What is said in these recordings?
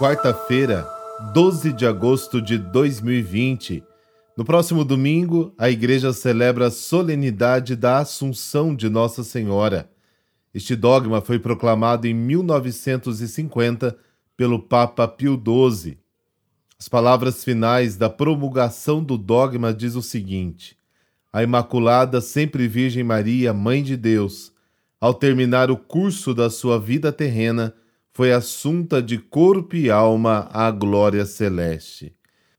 quarta-feira, 12 de agosto de 2020. No próximo domingo, a igreja celebra a solenidade da Assunção de Nossa Senhora. Este dogma foi proclamado em 1950 pelo Papa Pio XII. As palavras finais da promulgação do dogma diz o seguinte: A Imaculada Sempre Virgem Maria, Mãe de Deus, ao terminar o curso da sua vida terrena, foi assunta de corpo e alma à glória celeste.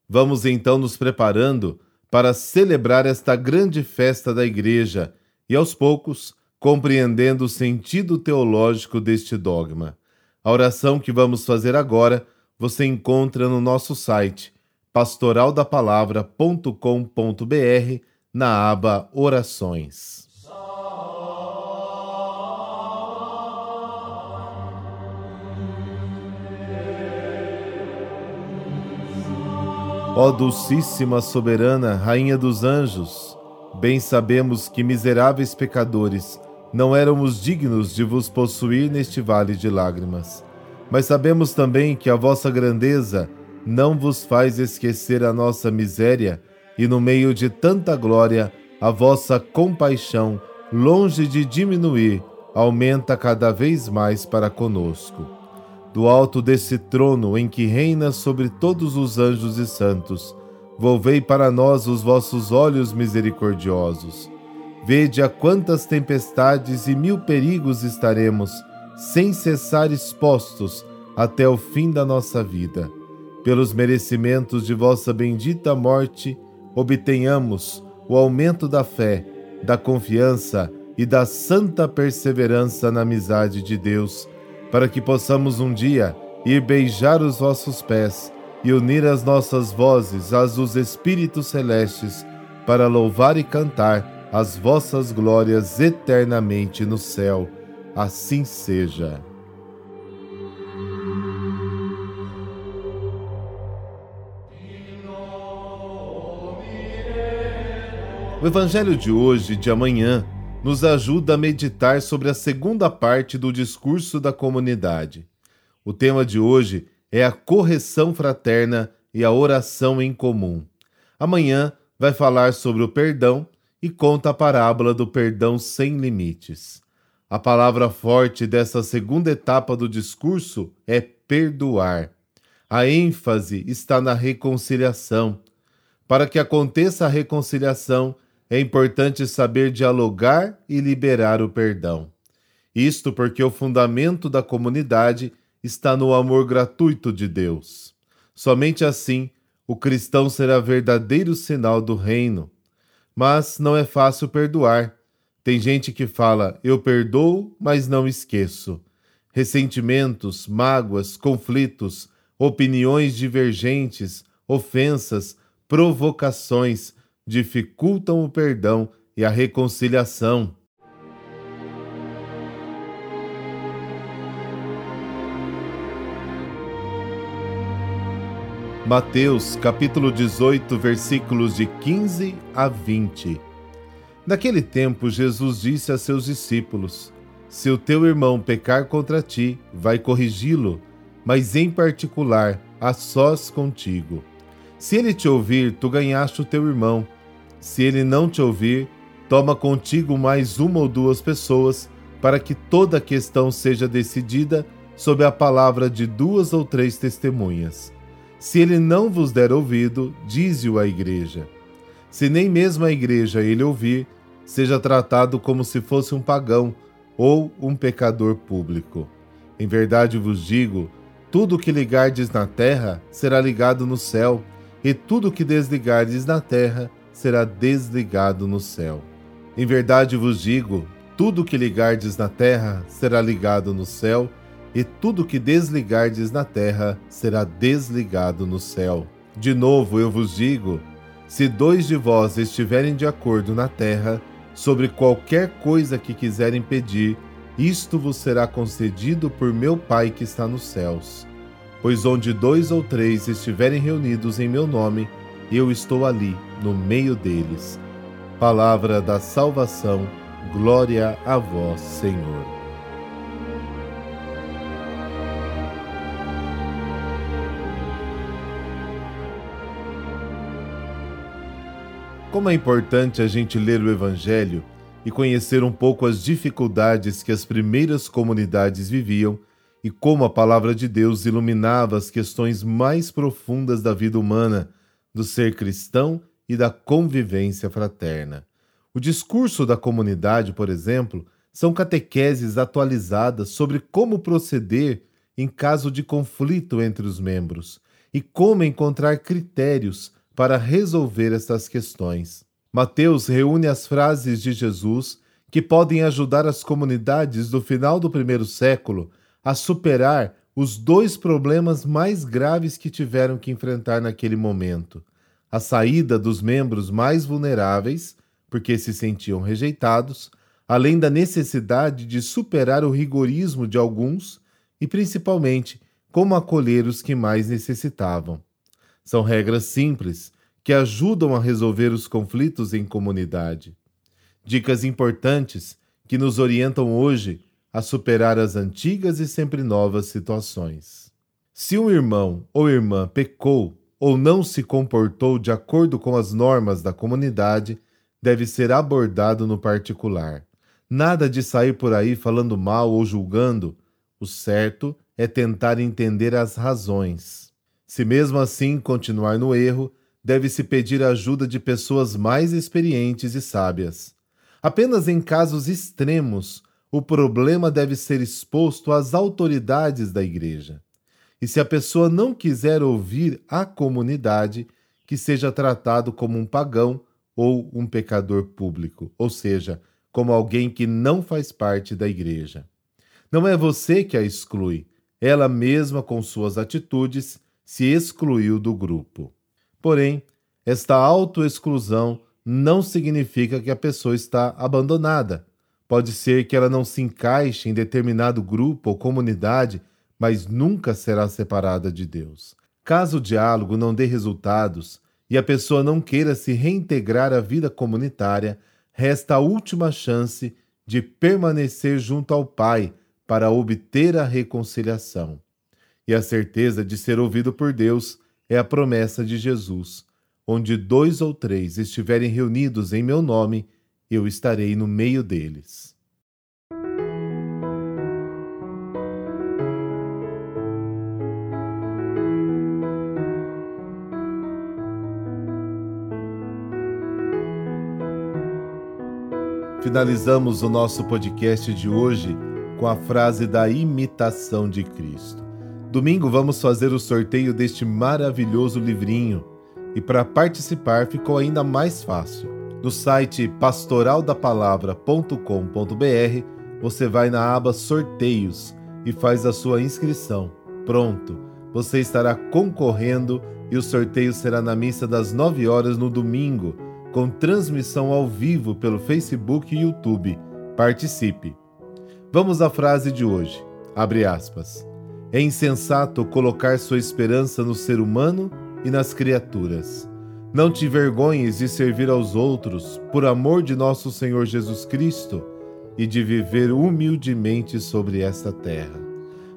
Vamos então nos preparando para celebrar esta grande festa da Igreja e, aos poucos, compreendendo o sentido teológico deste dogma. A oração que vamos fazer agora você encontra no nosso site pastoraldapalavra.com.br na aba Orações. Ó Dulcíssima Soberana, Rainha dos Anjos, bem sabemos que miseráveis pecadores não éramos dignos de vos possuir neste vale de lágrimas. Mas sabemos também que a vossa grandeza não vos faz esquecer a nossa miséria e, no meio de tanta glória, a vossa compaixão, longe de diminuir, aumenta cada vez mais para conosco do alto desse trono em que reina sobre todos os anjos e santos, volvei para nós os vossos olhos misericordiosos. Vede a quantas tempestades e mil perigos estaremos, sem cessar expostos até o fim da nossa vida. Pelos merecimentos de vossa bendita morte, obtenhamos o aumento da fé, da confiança e da santa perseverança na amizade de Deus para que possamos um dia ir beijar os vossos pés e unir as nossas vozes às dos Espíritos Celestes, para louvar e cantar as vossas glórias eternamente no céu. Assim seja. O Evangelho de hoje, de amanhã, nos ajuda a meditar sobre a segunda parte do discurso da comunidade. O tema de hoje é a correção fraterna e a oração em comum. Amanhã vai falar sobre o perdão e conta a parábola do perdão sem limites. A palavra forte dessa segunda etapa do discurso é perdoar. A ênfase está na reconciliação. Para que aconteça a reconciliação, é importante saber dialogar e liberar o perdão. Isto porque o fundamento da comunidade está no amor gratuito de Deus. Somente assim o cristão será verdadeiro sinal do reino. Mas não é fácil perdoar. Tem gente que fala, eu perdoo, mas não esqueço. Ressentimentos, mágoas, conflitos, opiniões divergentes, ofensas, provocações dificultam o perdão e a reconciliação. Mateus capítulo 18, versículos de 15 a 20. Naquele tempo, Jesus disse a seus discípulos: Se o teu irmão pecar contra ti, vai corrigi-lo, mas em particular, a sós contigo. Se ele te ouvir, tu ganhaste o teu irmão. Se ele não te ouvir, toma contigo mais uma ou duas pessoas, para que toda a questão seja decidida sob a palavra de duas ou três testemunhas. Se ele não vos der ouvido, dize-o à igreja. Se nem mesmo a igreja ele ouvir, seja tratado como se fosse um pagão ou um pecador público. Em verdade vos digo: tudo o que ligardes na terra será ligado no céu e tudo que desligardes na terra será desligado no céu. Em verdade vos digo: tudo que ligardes na terra será ligado no céu, e tudo que desligardes na terra será desligado no céu. De novo eu vos digo: se dois de vós estiverem de acordo na terra, sobre qualquer coisa que quiserem pedir, isto vos será concedido por meu Pai que está nos céus. Pois onde dois ou três estiverem reunidos em meu nome, eu estou ali, no meio deles. Palavra da salvação, glória a vós, Senhor. Como é importante a gente ler o Evangelho e conhecer um pouco as dificuldades que as primeiras comunidades viviam e como a palavra de Deus iluminava as questões mais profundas da vida humana do ser cristão e da convivência fraterna. O discurso da comunidade, por exemplo, são catequeses atualizadas sobre como proceder em caso de conflito entre os membros e como encontrar critérios para resolver estas questões. Mateus reúne as frases de Jesus que podem ajudar as comunidades do final do primeiro século a superar os dois problemas mais graves que tiveram que enfrentar naquele momento: a saída dos membros mais vulneráveis, porque se sentiam rejeitados, além da necessidade de superar o rigorismo de alguns e, principalmente, como acolher os que mais necessitavam. São regras simples que ajudam a resolver os conflitos em comunidade. Dicas importantes que nos orientam hoje a superar as antigas e sempre novas situações. Se um irmão ou irmã pecou ou não se comportou de acordo com as normas da comunidade, deve ser abordado no particular. Nada de sair por aí falando mal ou julgando. O certo é tentar entender as razões. Se mesmo assim continuar no erro, deve-se pedir a ajuda de pessoas mais experientes e sábias. Apenas em casos extremos, o problema deve ser exposto às autoridades da igreja. E se a pessoa não quiser ouvir a comunidade, que seja tratado como um pagão ou um pecador público, ou seja, como alguém que não faz parte da igreja. Não é você que a exclui, ela mesma, com suas atitudes, se excluiu do grupo. Porém, esta autoexclusão não significa que a pessoa está abandonada. Pode ser que ela não se encaixe em determinado grupo ou comunidade mas nunca será separada de Deus. Caso o diálogo não dê resultados e a pessoa não queira se reintegrar à vida comunitária, resta a última chance de permanecer junto ao Pai para obter a reconciliação. E a certeza de ser ouvido por Deus é a promessa de Jesus: onde dois ou três estiverem reunidos em meu nome, eu estarei no meio deles. Finalizamos o nosso podcast de hoje com a frase da imitação de Cristo. Domingo vamos fazer o sorteio deste maravilhoso livrinho e para participar ficou ainda mais fácil. No site pastoraldapalavra.com.br você vai na aba Sorteios e faz a sua inscrição. Pronto, você estará concorrendo e o sorteio será na missa das 9 horas no domingo com transmissão ao vivo pelo Facebook e YouTube. Participe! Vamos à frase de hoje. Abre aspas. É insensato colocar sua esperança no ser humano e nas criaturas. Não te vergonhes de servir aos outros por amor de nosso Senhor Jesus Cristo e de viver humildemente sobre esta terra.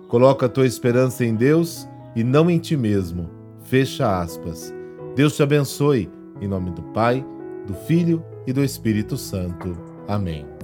Coloca a tua esperança em Deus e não em ti mesmo. Fecha aspas. Deus te abençoe. Em nome do Pai, do Filho e do Espírito Santo. Amém.